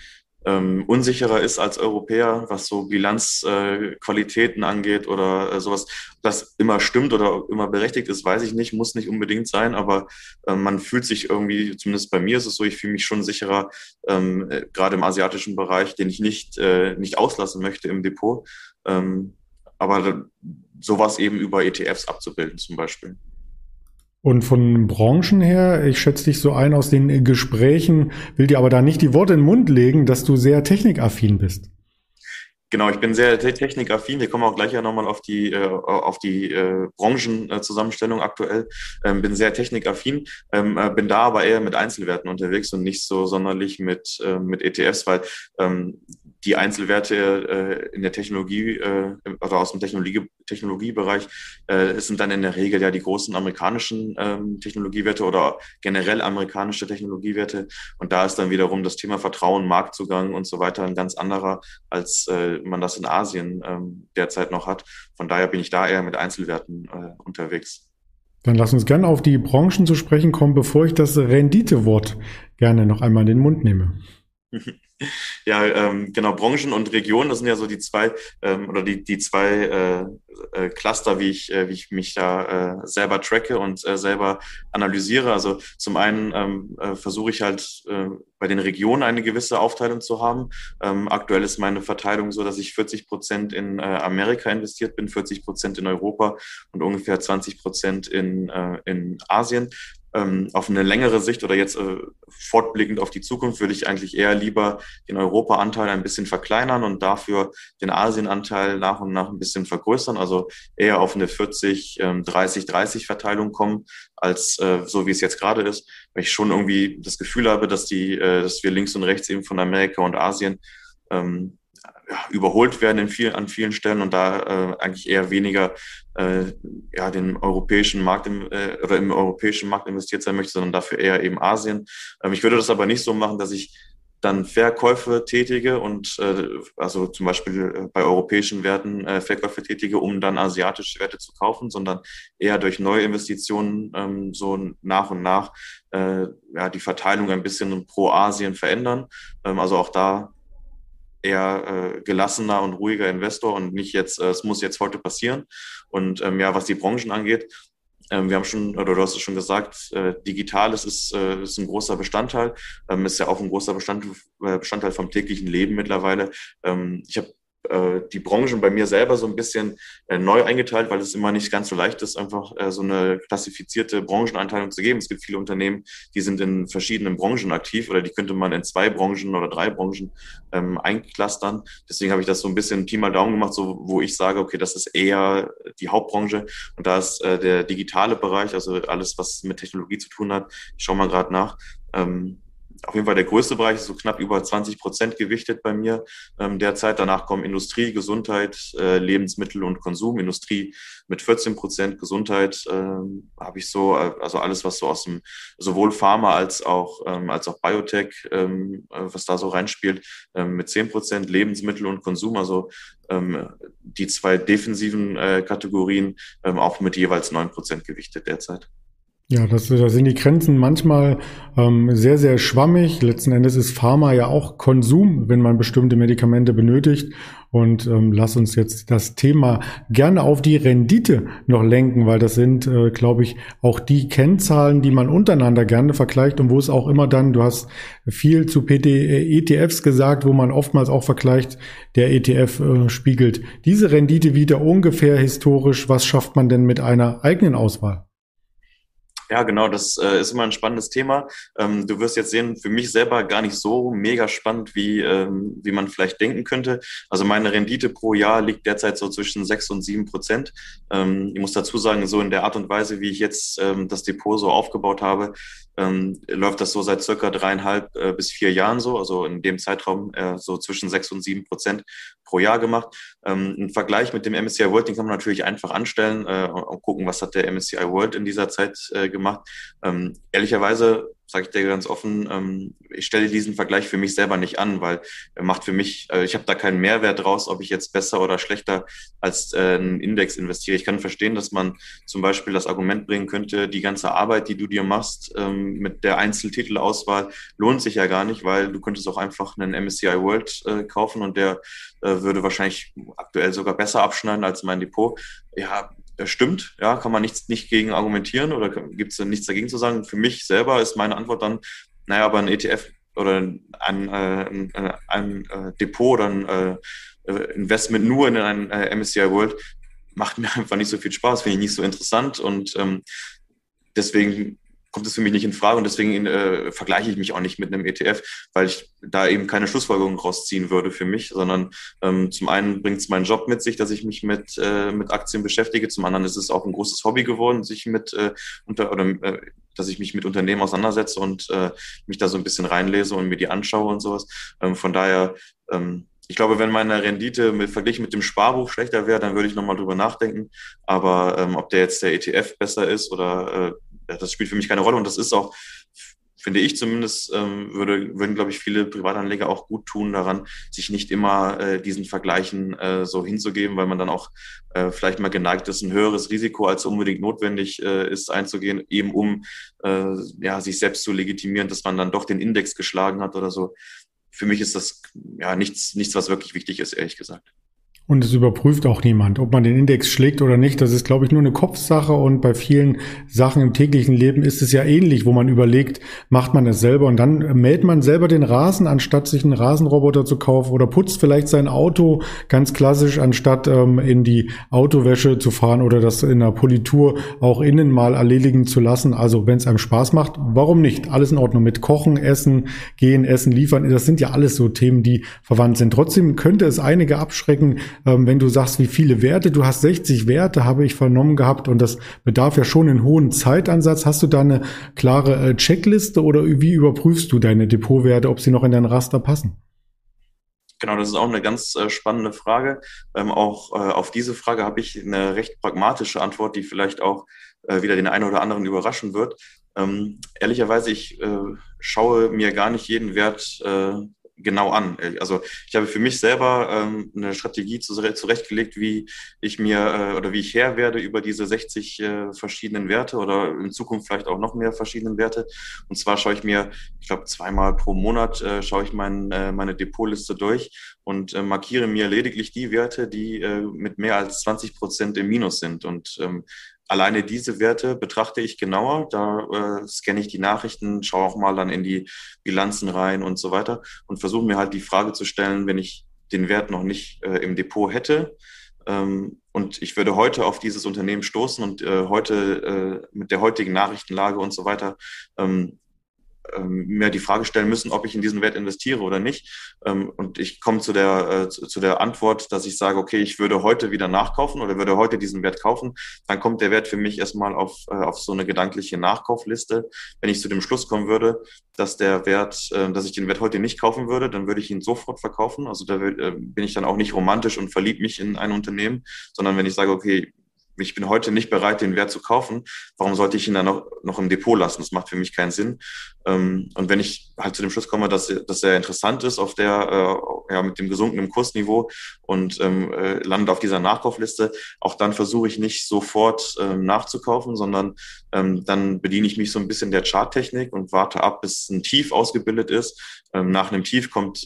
ähm, unsicherer ist als Europäer, was so Bilanzqualitäten äh, angeht oder äh, sowas. Das immer stimmt oder immer berechtigt ist, weiß ich nicht, muss nicht unbedingt sein, aber äh, man fühlt sich irgendwie, zumindest bei mir ist es so, ich fühle mich schon sicherer, ähm, äh, gerade im asiatischen Bereich, den ich nicht, äh, nicht auslassen möchte im Depot. Ähm, aber sowas eben über ETFs abzubilden zum Beispiel. Und von Branchen her, ich schätze dich so ein aus den Gesprächen, will dir aber da nicht die Worte in den Mund legen, dass du sehr technikaffin bist. Genau, ich bin sehr technikaffin. Wir kommen auch gleich ja nochmal auf die, äh, auf die äh, Branchenzusammenstellung aktuell. Ähm, bin sehr technikaffin, ähm, äh, bin da aber eher mit Einzelwerten unterwegs und nicht so sonderlich mit, äh, mit ETFs, weil ähm, die Einzelwerte äh, in der Technologie äh, oder aus dem Technologie, Technologiebereich äh, sind dann in der Regel ja die großen amerikanischen ähm, Technologiewerte oder generell amerikanische Technologiewerte. Und da ist dann wiederum das Thema Vertrauen, Marktzugang und so weiter ein ganz anderer, als äh, man das in Asien ähm, derzeit noch hat. Von daher bin ich da eher mit Einzelwerten äh, unterwegs. Dann lass uns gerne auf die Branchen zu sprechen kommen, bevor ich das Renditewort gerne noch einmal in den Mund nehme. Ja, ähm, genau, Branchen und Regionen, das sind ja so die zwei ähm, oder die, die zwei äh, äh, Cluster, wie ich, äh, wie ich mich da äh, selber tracke und äh, selber analysiere. Also zum einen ähm, äh, versuche ich halt äh, bei den Regionen eine gewisse Aufteilung zu haben. Ähm, aktuell ist meine Verteilung so, dass ich 40 Prozent in äh, Amerika investiert bin, 40 Prozent in Europa und ungefähr 20 Prozent in, äh, in Asien ähm, auf eine längere Sicht oder jetzt äh, fortblickend auf die Zukunft würde ich eigentlich eher lieber den Europa-Anteil ein bisschen verkleinern und dafür den Asien-Anteil nach und nach ein bisschen vergrößern, also eher auf eine 40, ähm, 30, 30 Verteilung kommen, als äh, so wie es jetzt gerade ist, weil ich schon irgendwie das Gefühl habe, dass die, äh, dass wir links und rechts eben von Amerika und Asien ähm, überholt werden in viel, an vielen Stellen und da äh, eigentlich eher weniger äh, ja, den europäischen Markt im, äh, oder im europäischen Markt investiert sein möchte, sondern dafür eher eben Asien. Ähm, ich würde das aber nicht so machen, dass ich dann Verkäufe tätige und äh, also zum Beispiel äh, bei europäischen Werten äh, Verkäufe tätige, um dann asiatische Werte zu kaufen, sondern eher durch neue Investitionen ähm, so nach und nach äh, ja, die Verteilung ein bisschen pro Asien verändern. Ähm, also auch da eher äh, gelassener und ruhiger Investor und nicht jetzt, äh, es muss jetzt heute passieren. Und ähm, ja, was die Branchen angeht, ähm, wir haben schon, oder du hast es schon gesagt, äh, Digitales ist, äh, ist ein großer Bestandteil, ähm, ist ja auch ein großer Bestandteil, äh, Bestandteil vom täglichen Leben mittlerweile. Ähm, ich habe äh, die Branchen bei mir selber so ein bisschen äh, neu eingeteilt, weil es immer nicht ganz so leicht ist, einfach äh, so eine klassifizierte Brancheneinteilung zu geben. Es gibt viele Unternehmen, die sind in verschiedenen Branchen aktiv oder die könnte man in zwei Branchen oder drei Branchen ähm, einklustern. Deswegen habe ich das so ein bisschen Pi mal Daumen gemacht, so wo ich sage, okay, das ist eher die Hauptbranche und da ist äh, der digitale Bereich, also alles, was mit Technologie zu tun hat. Ich schaue mal gerade nach. Ähm, auf jeden Fall der größte Bereich ist so knapp über 20 Prozent gewichtet bei mir ähm, derzeit. Danach kommen Industrie, Gesundheit, äh, Lebensmittel und Konsum. Industrie mit 14 Prozent, Gesundheit ähm, habe ich so, äh, also alles, was so aus dem, sowohl Pharma als auch, ähm, als auch Biotech, ähm, äh, was da so reinspielt, ähm, mit 10 Prozent, Lebensmittel und Konsum, also ähm, die zwei defensiven äh, Kategorien ähm, auch mit jeweils 9 Prozent gewichtet derzeit. Ja, das, da sind die Grenzen manchmal ähm, sehr, sehr schwammig. Letzten Endes ist Pharma ja auch Konsum, wenn man bestimmte Medikamente benötigt. Und ähm, lass uns jetzt das Thema gerne auf die Rendite noch lenken, weil das sind, äh, glaube ich, auch die Kennzahlen, die man untereinander gerne vergleicht und wo es auch immer dann, du hast viel zu PT, äh, ETFs gesagt, wo man oftmals auch vergleicht, der ETF äh, spiegelt diese Rendite wieder ungefähr historisch. Was schafft man denn mit einer eigenen Auswahl? Ja, genau, das äh, ist immer ein spannendes Thema. Ähm, du wirst jetzt sehen, für mich selber gar nicht so mega spannend, wie, ähm, wie man vielleicht denken könnte. Also meine Rendite pro Jahr liegt derzeit so zwischen sechs und sieben Prozent. Ähm, ich muss dazu sagen, so in der Art und Weise, wie ich jetzt ähm, das Depot so aufgebaut habe, ähm, läuft das so seit circa dreieinhalb äh, bis vier Jahren so, also in dem Zeitraum äh, so zwischen sechs und sieben Prozent pro Jahr gemacht. Ähm, Ein Vergleich mit dem MSCI World, den kann man natürlich einfach anstellen äh, und gucken, was hat der MSCI World in dieser Zeit äh, gemacht. Ähm, ehrlicherweise sage ich dir ganz offen, ähm, ich stelle diesen Vergleich für mich selber nicht an, weil er macht für mich, äh, ich habe da keinen Mehrwert draus, ob ich jetzt besser oder schlechter als äh, einen Index investiere. Ich kann verstehen, dass man zum Beispiel das Argument bringen könnte, die ganze Arbeit, die du dir machst ähm, mit der Einzeltitelauswahl, lohnt sich ja gar nicht, weil du könntest auch einfach einen MSCI World äh, kaufen und der äh, würde wahrscheinlich aktuell sogar besser abschneiden als mein Depot. Ja, das stimmt, ja, kann man nichts nicht gegen argumentieren oder gibt es nichts dagegen zu sagen. Für mich selber ist meine Antwort dann, naja, aber ein ETF oder ein, ein, äh, ein, äh, Depot oder ein äh, Investment nur in ein MSCI World macht mir einfach nicht so viel Spaß, finde ich nicht so interessant und ähm, deswegen kommt es für mich nicht in Frage und deswegen äh, vergleiche ich mich auch nicht mit einem ETF, weil ich da eben keine Schlussfolgerung rausziehen würde für mich, sondern ähm, zum einen bringt es meinen Job mit sich, dass ich mich mit, äh, mit Aktien beschäftige, zum anderen ist es auch ein großes Hobby geworden, sich mit äh, unter oder äh, dass ich mich mit Unternehmen auseinandersetze und äh, mich da so ein bisschen reinlese und mir die anschaue und sowas. Ähm, von daher ähm, ich glaube, wenn meine Rendite mit, verglichen mit dem Sparbuch schlechter wäre, dann würde ich nochmal drüber nachdenken. Aber ähm, ob der jetzt der ETF besser ist oder äh, das spielt für mich keine Rolle. Und das ist auch, finde ich zumindest, ähm, würde, würden, glaube ich, viele Privatanleger auch gut tun daran, sich nicht immer äh, diesen Vergleichen äh, so hinzugeben, weil man dann auch äh, vielleicht mal geneigt ist, ein höheres Risiko als unbedingt notwendig äh, ist einzugehen, eben um äh, ja, sich selbst zu legitimieren, dass man dann doch den Index geschlagen hat oder so für mich ist das ja nichts, nichts, was wirklich wichtig ist, ehrlich gesagt. Und es überprüft auch niemand, ob man den Index schlägt oder nicht. Das ist, glaube ich, nur eine Kopfsache. Und bei vielen Sachen im täglichen Leben ist es ja ähnlich, wo man überlegt, macht man es selber und dann mäht man selber den Rasen, anstatt sich einen Rasenroboter zu kaufen oder putzt vielleicht sein Auto ganz klassisch, anstatt ähm, in die Autowäsche zu fahren oder das in der Politur auch innen mal erledigen zu lassen. Also wenn es einem Spaß macht, warum nicht? Alles in Ordnung mit Kochen, Essen, Gehen, Essen, Liefern. Das sind ja alles so Themen, die verwandt sind. Trotzdem könnte es einige abschrecken, ähm, wenn du sagst, wie viele Werte, du hast 60 Werte, habe ich vernommen gehabt und das bedarf ja schon einen hohen Zeitansatz. Hast du da eine klare äh, Checkliste oder wie überprüfst du deine Depotwerte, ob sie noch in dein Raster passen? Genau, das ist auch eine ganz äh, spannende Frage. Ähm, auch äh, auf diese Frage habe ich eine recht pragmatische Antwort, die vielleicht auch äh, wieder den einen oder anderen überraschen wird. Ähm, ehrlicherweise, ich äh, schaue mir gar nicht jeden Wert äh, genau an. Also ich habe für mich selber ähm, eine Strategie zurechtgelegt, wie ich mir äh, oder wie ich Herr werde über diese 60 äh, verschiedenen Werte oder in Zukunft vielleicht auch noch mehr verschiedenen Werte. Und zwar schaue ich mir, ich glaube, zweimal pro Monat äh, schaue ich mein, äh, meine Depotliste durch und äh, markiere mir lediglich die Werte, die äh, mit mehr als 20 Prozent im Minus sind. Und ähm, alleine diese Werte betrachte ich genauer. Da äh, scanne ich die Nachrichten, schaue auch mal dann in die Bilanzen rein und so weiter und versuche mir halt die Frage zu stellen, wenn ich den Wert noch nicht äh, im Depot hätte ähm, und ich würde heute auf dieses Unternehmen stoßen und äh, heute äh, mit der heutigen Nachrichtenlage und so weiter ähm, mir die Frage stellen müssen, ob ich in diesen Wert investiere oder nicht. Ähm, und ich komme zu der, äh, zu, der Antwort, dass ich sage, okay, ich würde heute wieder nachkaufen oder würde heute diesen Wert kaufen. Dann kommt der Wert für mich erstmal auf, äh, auf so eine gedankliche Nachkaufliste. Wenn ich zu dem Schluss kommen würde, dass der Wert, äh, dass ich den Wert heute nicht kaufen würde, dann würde ich ihn sofort verkaufen. Also da bin ich dann auch nicht romantisch und verliebe mich in ein Unternehmen, sondern wenn ich sage, okay, ich bin heute nicht bereit, den Wert zu kaufen, warum sollte ich ihn dann noch, noch im Depot lassen? Das macht für mich keinen Sinn. Ähm, und wenn ich halt zu dem Schluss komme, dass, dass er interessant ist auf der, äh, ja, mit dem gesunkenen Kursniveau und ähm, äh, landet auf dieser Nachkaufliste, auch dann versuche ich nicht sofort ähm, nachzukaufen, sondern ähm, dann bediene ich mich so ein bisschen der Charttechnik und warte ab, bis ein Tief ausgebildet ist. Ähm, nach einem Tief kommt,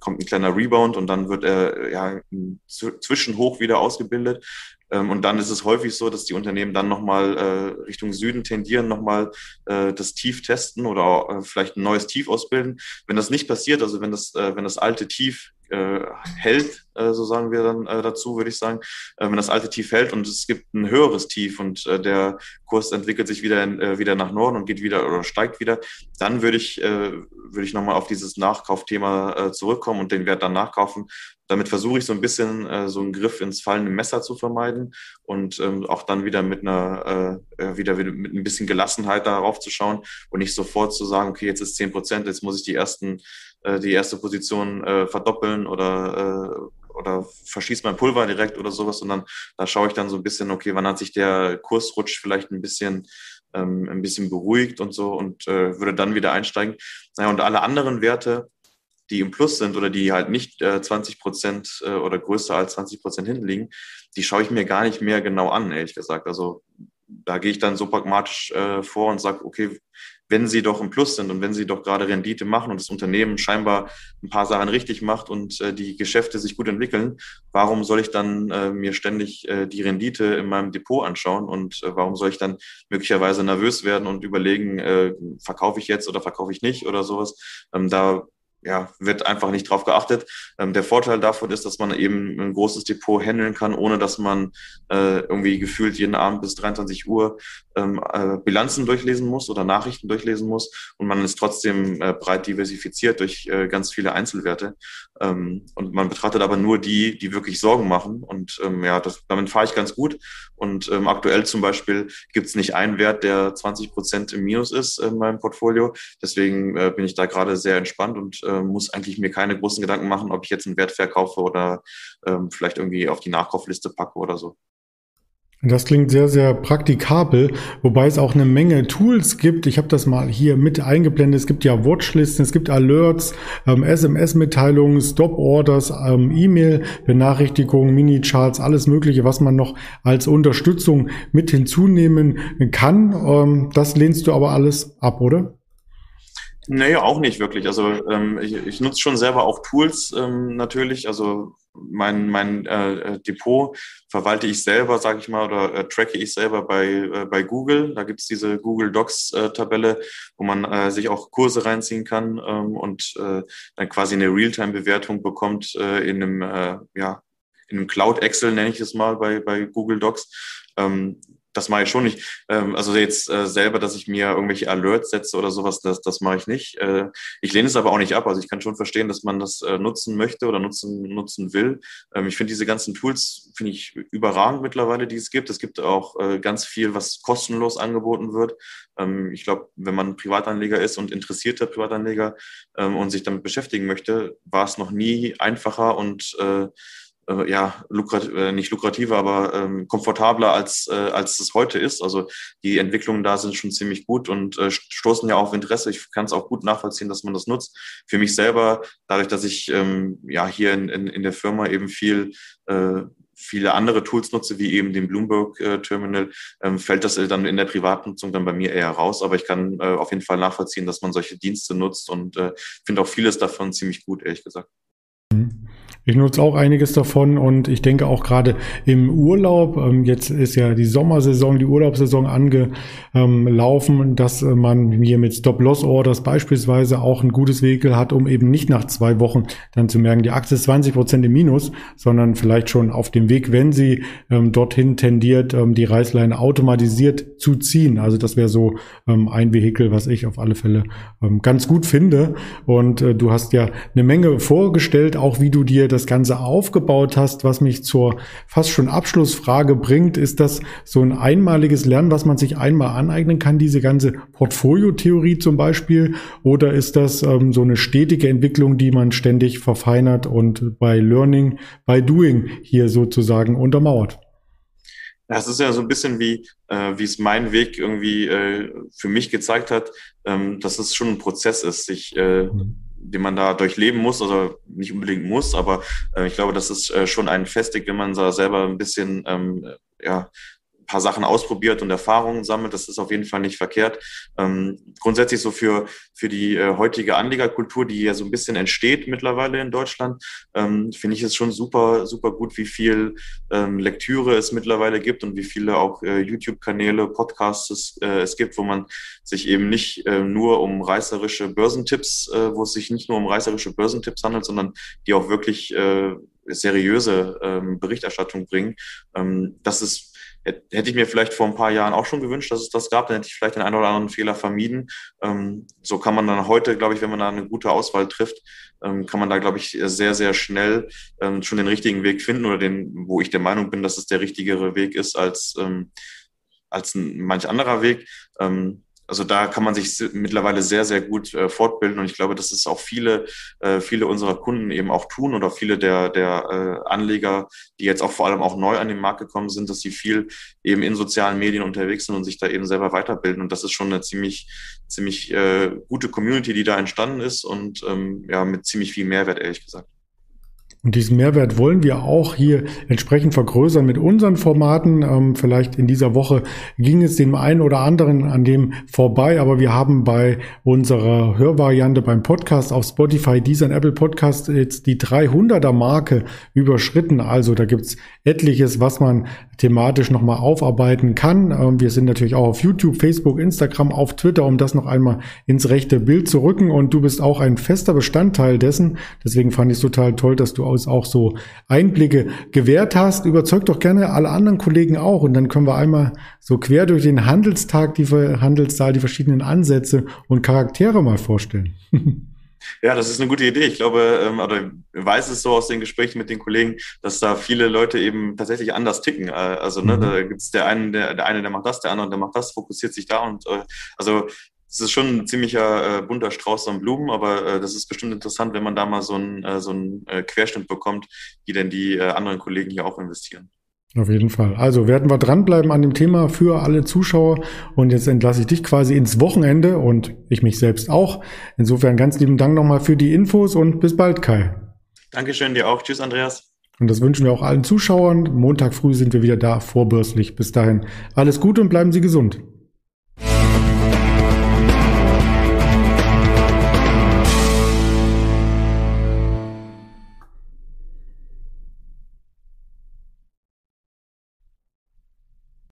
kommt ein kleiner Rebound und dann wird er ja zwischenhoch wieder ausgebildet. Ähm, und dann ist es häufig so, dass die Unternehmen dann nochmal äh, Richtung Süden tendieren, nochmal äh, das Tief testen oder äh, vielleicht ein neues Tief ausbilden. Wenn das nicht passiert, also wenn das, äh, wenn das alte Tief äh, hält, äh, so sagen wir dann äh, dazu, würde ich sagen, äh, wenn das alte Tief hält und es gibt ein höheres Tief und äh, der Kurs entwickelt sich wieder, in, äh, wieder nach Norden und geht wieder oder steigt wieder, dann würde ich, äh, würde ich nochmal auf dieses Nachkaufthema zurückkommen und den Wert dann nachkaufen. Damit versuche ich so ein bisschen so einen Griff ins fallende Messer zu vermeiden und ähm, auch dann wieder mit einer, wieder, mit ein bisschen Gelassenheit darauf zu schauen und nicht sofort zu sagen, okay, jetzt ist zehn Prozent, jetzt muss ich die ersten äh, die erste Position äh, verdoppeln oder, äh, oder verschießt mein Pulver direkt oder sowas, sondern da schaue ich dann so ein bisschen, okay, wann hat sich der Kursrutsch vielleicht ein bisschen ähm, ein bisschen beruhigt und so und äh, würde dann wieder einsteigen. Naja, und alle anderen Werte, die im Plus sind oder die halt nicht äh, 20 Prozent äh, oder größer als 20 Prozent hinten liegen, die schaue ich mir gar nicht mehr genau an, ehrlich gesagt. Also da gehe ich dann so pragmatisch äh, vor und sage, okay, wenn sie doch im Plus sind und wenn sie doch gerade Rendite machen und das Unternehmen scheinbar ein paar Sachen richtig macht und äh, die Geschäfte sich gut entwickeln, warum soll ich dann äh, mir ständig äh, die Rendite in meinem Depot anschauen und äh, warum soll ich dann möglicherweise nervös werden und überlegen, äh, verkaufe ich jetzt oder verkaufe ich nicht oder sowas? Ähm, da ja, wird einfach nicht drauf geachtet. Ähm, der Vorteil davon ist, dass man eben ein großes Depot handeln kann, ohne dass man äh, irgendwie gefühlt jeden Abend bis 23 Uhr ähm, äh, Bilanzen durchlesen muss oder Nachrichten durchlesen muss. Und man ist trotzdem äh, breit diversifiziert durch äh, ganz viele Einzelwerte. Ähm, und man betrachtet aber nur die, die wirklich Sorgen machen. Und ähm, ja, das, damit fahre ich ganz gut. Und ähm, aktuell zum Beispiel gibt es nicht einen Wert, der 20 Prozent im Minus ist in meinem Portfolio. Deswegen äh, bin ich da gerade sehr entspannt und äh, muss eigentlich mir keine großen Gedanken machen, ob ich jetzt einen Wert verkaufe oder ähm, vielleicht irgendwie auf die Nachkaufliste packe oder so. Das klingt sehr, sehr praktikabel, wobei es auch eine Menge Tools gibt. Ich habe das mal hier mit eingeblendet. Es gibt ja Watchlisten, es gibt Alerts, ähm, SMS-Mitteilungen, Stop-Orders, ähm, E-Mail-Benachrichtigungen, Mini-Charts, alles Mögliche, was man noch als Unterstützung mit hinzunehmen kann. Ähm, das lehnst du aber alles ab, oder? Nee, auch nicht wirklich. Also ähm, ich, ich nutze schon selber auch Tools ähm, natürlich. Also mein, mein äh, Depot verwalte ich selber, sage ich mal, oder äh, tracke ich selber bei, äh, bei Google. Da gibt's diese Google Docs-Tabelle, äh, wo man äh, sich auch Kurse reinziehen kann ähm, und äh, dann quasi eine Realtime-Bewertung bekommt äh, in einem, äh, ja, in einem Cloud Excel, nenne ich es mal, bei, bei Google Docs. Ähm, das mache ich schon nicht. Ähm, also jetzt äh, selber, dass ich mir irgendwelche Alerts setze oder sowas, das, das mache ich nicht. Äh, ich lehne es aber auch nicht ab. Also ich kann schon verstehen, dass man das äh, nutzen möchte oder nutzen, nutzen will. Ähm, ich finde diese ganzen Tools, finde ich überragend mittlerweile, die es gibt. Es gibt auch äh, ganz viel, was kostenlos angeboten wird. Ähm, ich glaube, wenn man Privatanleger ist und interessierter Privatanleger ähm, und sich damit beschäftigen möchte, war es noch nie einfacher und äh, äh, ja, lukrat, äh, nicht lukrativer, aber ähm, komfortabler als, äh, als es heute ist. Also die Entwicklungen da sind schon ziemlich gut und äh, stoßen ja auf Interesse. Ich kann es auch gut nachvollziehen, dass man das nutzt. Für mich selber, dadurch, dass ich ähm, ja hier in, in, in der Firma eben viel äh, viele andere Tools nutze, wie eben den Bloomberg äh, Terminal, ähm, fällt das dann in der Privatnutzung dann bei mir eher raus. Aber ich kann äh, auf jeden Fall nachvollziehen, dass man solche Dienste nutzt und äh, finde auch vieles davon ziemlich gut, ehrlich gesagt. Ich nutze auch einiges davon und ich denke auch gerade im Urlaub, ähm, jetzt ist ja die Sommersaison, die Urlaubssaison angelaufen, dass man hier mit Stop-Loss-Orders beispielsweise auch ein gutes Vehikel hat, um eben nicht nach zwei Wochen dann zu merken, die Aktie ist 20 Prozent im Minus, sondern vielleicht schon auf dem Weg, wenn sie ähm, dorthin tendiert, ähm, die Reißleine automatisiert zu ziehen. Also das wäre so ein Vehikel, was ich auf alle Fälle ganz gut finde. Und äh, du hast ja eine Menge vorgestellt, auch wie du dir das das Ganze aufgebaut hast, was mich zur fast schon Abschlussfrage bringt, ist das so ein einmaliges Lernen, was man sich einmal aneignen kann, diese ganze Portfoliotheorie zum Beispiel, oder ist das ähm, so eine stetige Entwicklung, die man ständig verfeinert und bei Learning, by Doing hier sozusagen untermauert? Ja, es ist ja so ein bisschen wie, äh, wie es mein Weg irgendwie äh, für mich gezeigt hat, ähm, dass es schon ein Prozess ist, sich äh, mhm den man da durchleben muss, also nicht unbedingt muss, aber äh, ich glaube, das ist äh, schon ein Festig, wenn man da selber ein bisschen ähm, ja, paar Sachen ausprobiert und Erfahrungen sammelt. Das ist auf jeden Fall nicht verkehrt. Ähm, grundsätzlich so für, für die äh, heutige Anlegerkultur, die ja so ein bisschen entsteht mittlerweile in Deutschland, ähm, finde ich es schon super, super gut, wie viel ähm, Lektüre es mittlerweile gibt und wie viele auch äh, YouTube-Kanäle, Podcasts es, äh, es gibt, wo man sich eben nicht äh, nur um reißerische Börsentipps, äh, wo es sich nicht nur um reißerische Börsentipps handelt, sondern die auch wirklich äh, seriöse ähm, Berichterstattung bringen. Ähm, das ist hätte ich mir vielleicht vor ein paar Jahren auch schon gewünscht, dass es das gab. Dann hätte ich vielleicht den einen oder anderen Fehler vermieden. Ähm, so kann man dann heute, glaube ich, wenn man da eine gute Auswahl trifft, ähm, kann man da, glaube ich, sehr, sehr schnell ähm, schon den richtigen Weg finden oder den, wo ich der Meinung bin, dass es der richtigere Weg ist als, als ein, manch anderer Weg. Ähm, also da kann man sich mittlerweile sehr, sehr gut äh, fortbilden und ich glaube, dass es auch viele, äh, viele unserer Kunden eben auch tun oder viele der, der äh, Anleger, die jetzt auch vor allem auch neu an den Markt gekommen sind, dass sie viel eben in sozialen Medien unterwegs sind und sich da eben selber weiterbilden und das ist schon eine ziemlich, ziemlich äh, gute Community, die da entstanden ist und ähm, ja, mit ziemlich viel Mehrwert, ehrlich gesagt. Und diesen Mehrwert wollen wir auch hier entsprechend vergrößern mit unseren Formaten. Ähm, vielleicht in dieser Woche ging es dem einen oder anderen an dem vorbei, aber wir haben bei unserer Hörvariante beim Podcast auf Spotify, dieser Apple Podcast jetzt die 300er Marke überschritten. Also da gibt's etliches, was man thematisch nochmal aufarbeiten kann. Ähm, wir sind natürlich auch auf YouTube, Facebook, Instagram, auf Twitter, um das noch einmal ins rechte Bild zu rücken. Und du bist auch ein fester Bestandteil dessen. Deswegen fand ich es total toll, dass du uns auch so Einblicke gewährt hast. Überzeug doch gerne alle anderen Kollegen auch. Und dann können wir einmal so quer durch den Handelstag, die Handelssaal, die verschiedenen Ansätze und Charaktere mal vorstellen. Ja, das ist eine gute Idee. Ich glaube, ähm, oder weiß es so aus den Gesprächen mit den Kollegen, dass da viele Leute eben tatsächlich anders ticken. Äh, also ne, mhm. da gibt es der eine, der, der eine, der macht das, der andere, der macht das, fokussiert sich da und äh, also es ist schon ein ziemlicher äh, bunter Strauß an Blumen, aber äh, das ist bestimmt interessant, wenn man da mal so einen äh, so einen äh, Querschnitt bekommt, wie denn die äh, anderen Kollegen hier auch investieren. Auf jeden Fall. Also werden wir dranbleiben an dem Thema für alle Zuschauer. Und jetzt entlasse ich dich quasi ins Wochenende und ich mich selbst auch. Insofern ganz lieben Dank nochmal für die Infos und bis bald, Kai. Dankeschön dir auch. Tschüss, Andreas. Und das wünschen wir auch allen Zuschauern. Montag früh sind wir wieder da, vorbürstlich. Bis dahin alles Gute und bleiben Sie gesund.